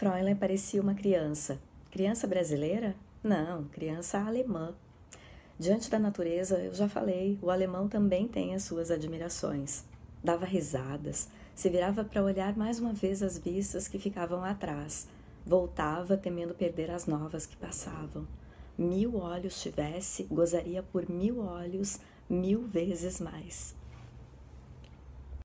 Fräulein parecia uma criança. Criança brasileira? Não, criança alemã. Diante da natureza, eu já falei, o alemão também tem as suas admirações. Dava risadas, se virava para olhar mais uma vez as vistas que ficavam atrás. Voltava, temendo perder as novas que passavam. Mil olhos tivesse, gozaria por mil olhos, mil vezes mais.